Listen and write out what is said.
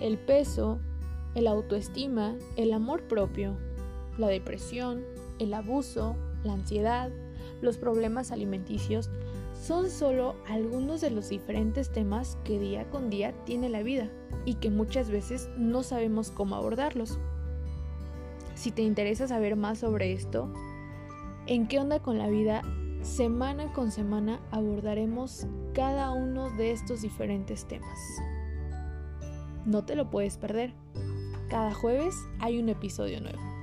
el peso, el autoestima, el amor propio, la depresión, el abuso, la ansiedad, los problemas alimenticios, son solo algunos de los diferentes temas que día con día tiene la vida y que muchas veces no sabemos cómo abordarlos. Si te interesa saber más sobre esto, en qué onda con la vida, semana con semana abordaremos cada uno de estos diferentes temas. No te lo puedes perder. Cada jueves hay un episodio nuevo.